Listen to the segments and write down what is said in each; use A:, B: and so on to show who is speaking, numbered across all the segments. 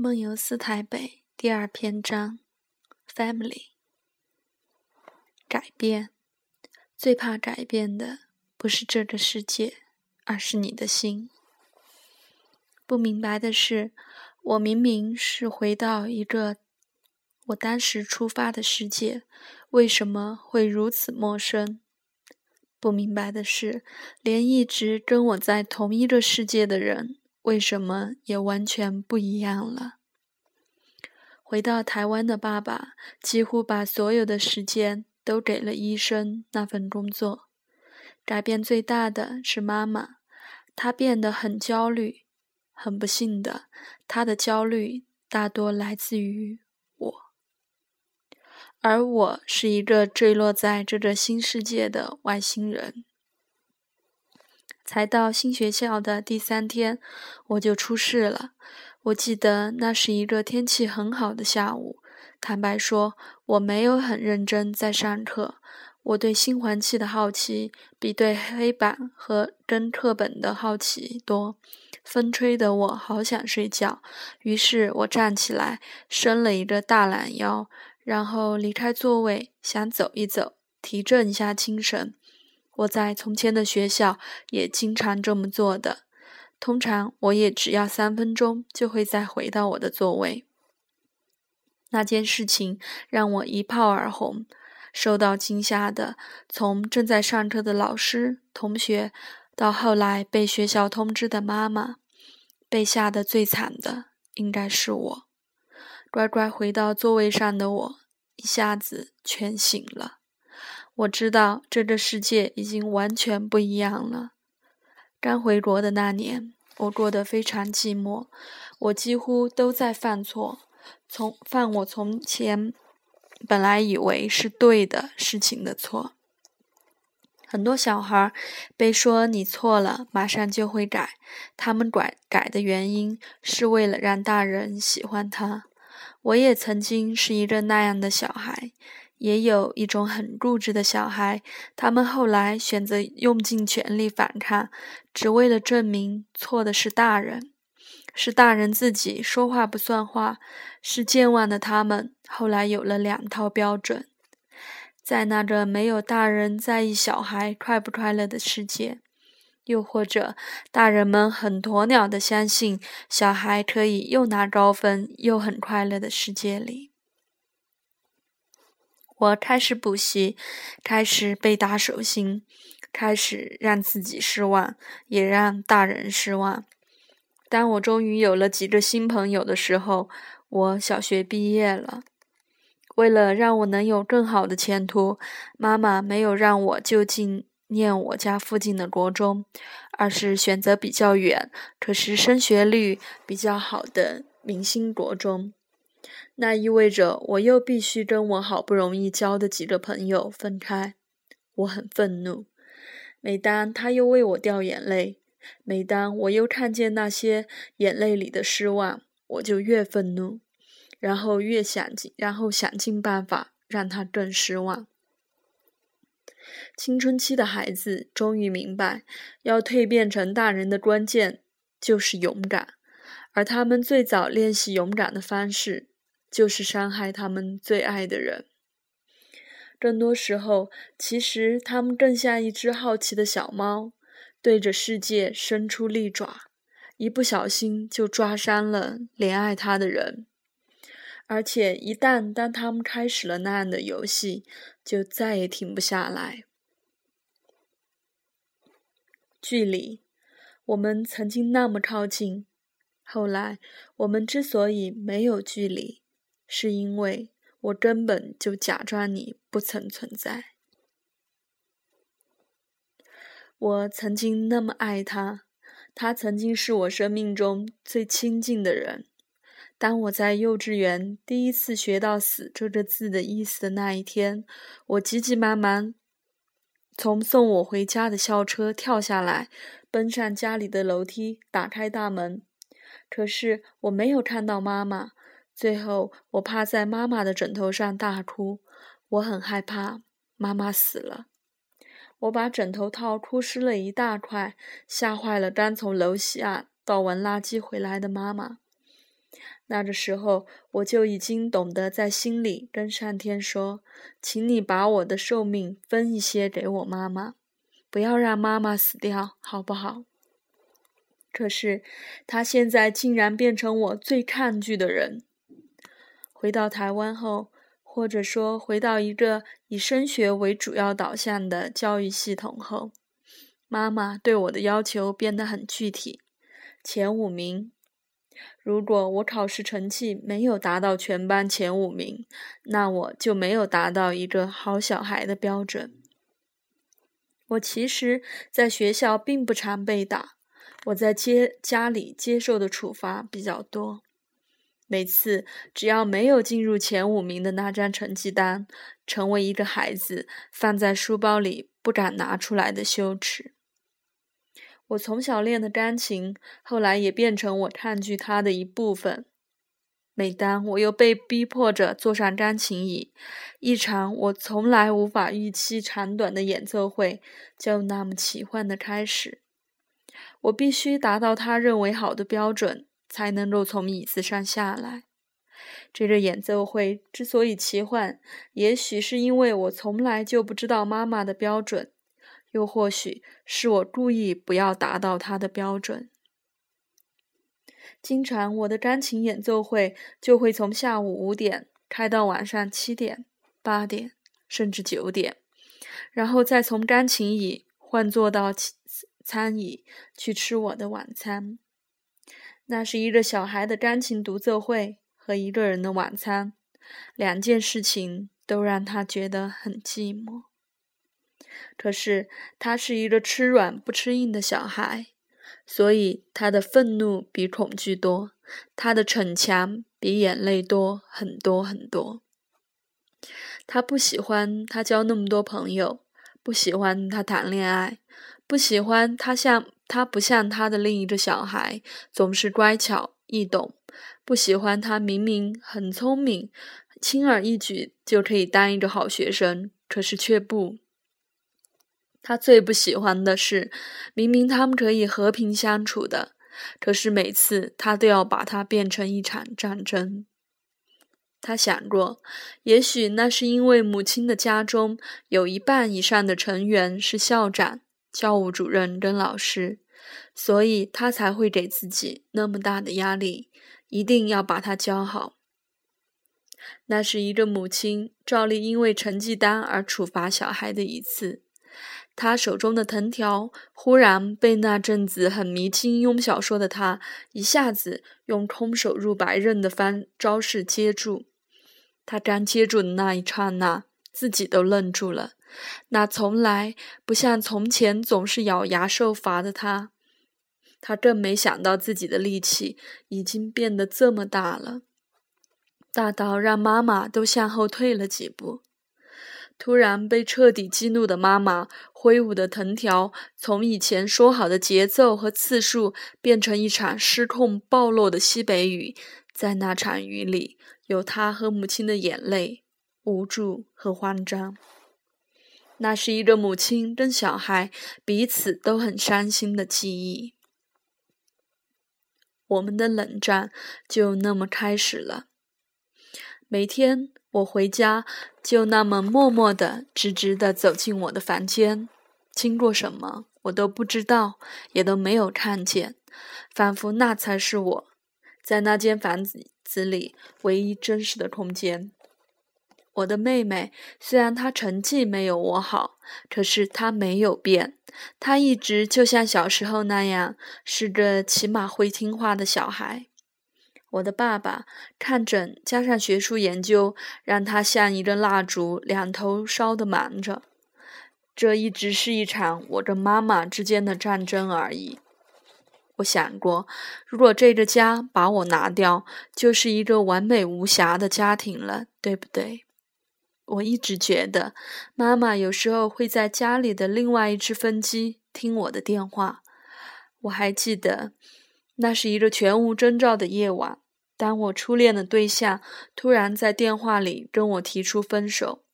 A: 梦游四台北第二篇章：Family。改变，最怕改变的不是这个世界，而是你的心。不明白的是，我明明是回到一个我当时出发的世界，为什么会如此陌生？不明白的是，连一直跟我在同一个世界的人。为什么也完全不一样了？回到台湾的爸爸几乎把所有的时间都给了医生那份工作。改变最大的是妈妈，她变得很焦虑。很不幸的，她的焦虑大多来自于我，而我是一个坠落在这个新世界的外星人。才到新学校的第三天，我就出事了。我记得那是一个天气很好的下午。坦白说，我没有很认真在上课。我对新环境的好奇比对黑板和跟课本的好奇多。风吹得我好想睡觉，于是我站起来，伸了一个大懒腰，然后离开座位，想走一走，提振一下精神。我在从前的学校也经常这么做的，通常我也只要三分钟就会再回到我的座位。那件事情让我一炮而红，受到惊吓的，从正在上课的老师、同学，到后来被学校通知的妈妈，被吓得最惨的应该是我。乖乖回到座位上的我，一下子全醒了。我知道这个世界已经完全不一样了。刚回国的那年，我过得非常寂寞。我几乎都在犯错，从犯我从前本来以为是对的事情的错。很多小孩被说你错了，马上就会改。他们改改的原因是为了让大人喜欢他。我也曾经是一个那样的小孩。也有一种很固执的小孩，他们后来选择用尽全力反抗，只为了证明错的是大人，是大人自己说话不算话。是健忘的他们，后来有了两套标准，在那个没有大人在意小孩快不快乐的世界，又或者大人们很鸵鸟的相信小孩可以又拿高分又很快乐的世界里。我开始补习，开始被打手心，开始让自己失望，也让大人失望。当我终于有了几个新朋友的时候，我小学毕业了。为了让我能有更好的前途，妈妈没有让我就近念我家附近的国中，而是选择比较远，可是升学率比较好的明星国中。那意味着我又必须跟我好不容易交的几个朋友分开，我很愤怒。每当他又为我掉眼泪，每当我又看见那些眼泪里的失望，我就越愤怒，然后越想尽，然后想尽办法让他更失望。青春期的孩子终于明白，要蜕变成大人的关键就是勇敢，而他们最早练习勇敢的方式。就是伤害他们最爱的人。更多时候，其实他们更像一只好奇的小猫，对着世界伸出利爪，一不小心就抓伤了怜爱他的人。而且，一旦当他们开始了那样的游戏，就再也停不下来。距离，我们曾经那么靠近，后来我们之所以没有距离。是因为我根本就假装你不曾存在。我曾经那么爱他，他曾经是我生命中最亲近的人。当我在幼稚园第一次学到“死”这个字的意思的那一天，我急急忙忙从送我回家的校车跳下来，奔上家里的楼梯，打开大门。可是我没有看到妈妈。最后，我趴在妈妈的枕头上大哭，我很害怕妈妈死了。我把枕头套哭湿了一大块，吓坏了刚从楼下倒完垃圾回来的妈妈。那个时候，我就已经懂得在心里跟上天说：“请你把我的寿命分一些给我妈妈，不要让妈妈死掉，好不好？”可是，他现在竟然变成我最抗拒的人。回到台湾后，或者说回到一个以升学为主要导向的教育系统后，妈妈对我的要求变得很具体：前五名。如果我考试成绩没有达到全班前五名，那我就没有达到一个好小孩的标准。我其实在学校并不常被打，我在接家里接受的处罚比较多。每次只要没有进入前五名的那张成绩单，成为一个孩子放在书包里不敢拿出来的羞耻。我从小练的钢琴，后来也变成我抗拒它的一部分。每当我又被逼迫着坐上钢琴椅，一场我从来无法预期长短的演奏会就那么奇幻的开始。我必须达到他认为好的标准，才能够从椅子上下来。这个演奏会之所以奇幻，也许是因为我从来就不知道妈妈的标准。又或许是我故意不要达到她的标准。经常我的钢琴演奏会就会从下午五点开到晚上七点、八点，甚至九点，然后再从钢琴椅换坐到餐椅去吃我的晚餐。那是一个小孩的钢琴独奏会和一个人的晚餐，两件事情都让他觉得很寂寞。可是他是一个吃软不吃硬的小孩，所以他的愤怒比恐惧多，他的逞强比眼泪多很多很多。他不喜欢他交那么多朋友，不喜欢他谈恋爱，不喜欢他像他不像他的另一个小孩，总是乖巧易懂，不喜欢他明明很聪明，轻而易举就可以当一个好学生，可是却不。他最不喜欢的是，明明他们可以和平相处的，可是每次他都要把它变成一场战争。他想过，也许那是因为母亲的家中有一半以上的成员是校长、教务主任跟老师，所以他才会给自己那么大的压力，一定要把他教好。那是一个母亲照例因为成绩单而处罚小孩的一次。他手中的藤条忽然被那阵子很迷金庸小说的他一下子用空手入白刃的方招式接住。他刚接住的那一刹那，自己都愣住了。那从来不像从前总是咬牙受罚的他，他更没想到自己的力气已经变得这么大了，大到让妈妈都向后退了几步。突然被彻底激怒的妈妈挥舞的藤条，从以前说好的节奏和次数，变成一场失控暴落的西北雨。在那场雨里，有他和母亲的眼泪、无助和慌张。那是一个母亲跟小孩彼此都很伤心的记忆。我们的冷战就那么开始了。每天。我回家就那么默默的、直直的走进我的房间，经过什么我都不知道，也都没有看见，仿佛那才是我在那间房子里唯一真实的空间。我的妹妹虽然她成绩没有我好，可是她没有变，她一直就像小时候那样，是个起码会听话的小孩。我的爸爸看诊加上学术研究，让他像一根蜡烛，两头烧得忙着。这一直是一场我跟妈妈之间的战争而已。我想过，如果这个家把我拿掉，就是一个完美无瑕的家庭了，对不对？我一直觉得，妈妈有时候会在家里的另外一只分机听我的电话。我还记得。那是一个全无征兆的夜晚，当我初恋的对象突然在电话里跟我提出分手，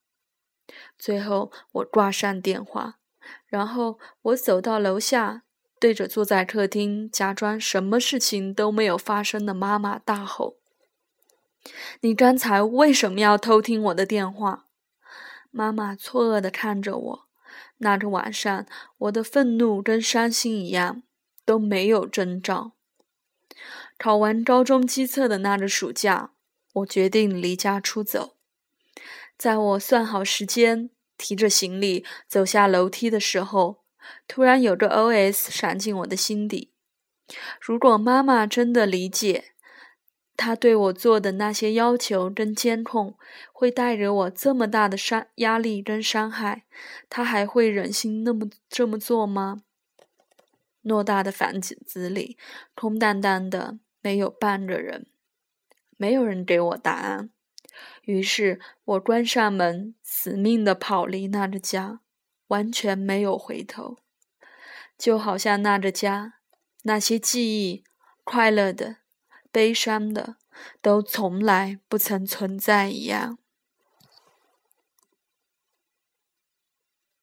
A: 最后我挂上电话，然后我走到楼下，对着坐在客厅、假装什么事情都没有发生的妈妈大吼：“你刚才为什么要偷听我的电话？”妈妈错愕地看着我。那个晚上，我的愤怒跟伤心一样，都没有征兆。考完高中基测的那个暑假，我决定离家出走。在我算好时间，提着行李走下楼梯的时候，突然有个 O.S. 闪进我的心底：如果妈妈真的理解，她对我做的那些要求跟监控会带给我这么大的伤压力跟伤害，她还会忍心那么这么做吗？偌大的房子里，空荡荡的，没有半个人，没有人给我答案。于是我关上门，死命的跑离那个家，完全没有回头，就好像那个家，那些记忆，快乐的、悲伤的，都从来不曾存在一样。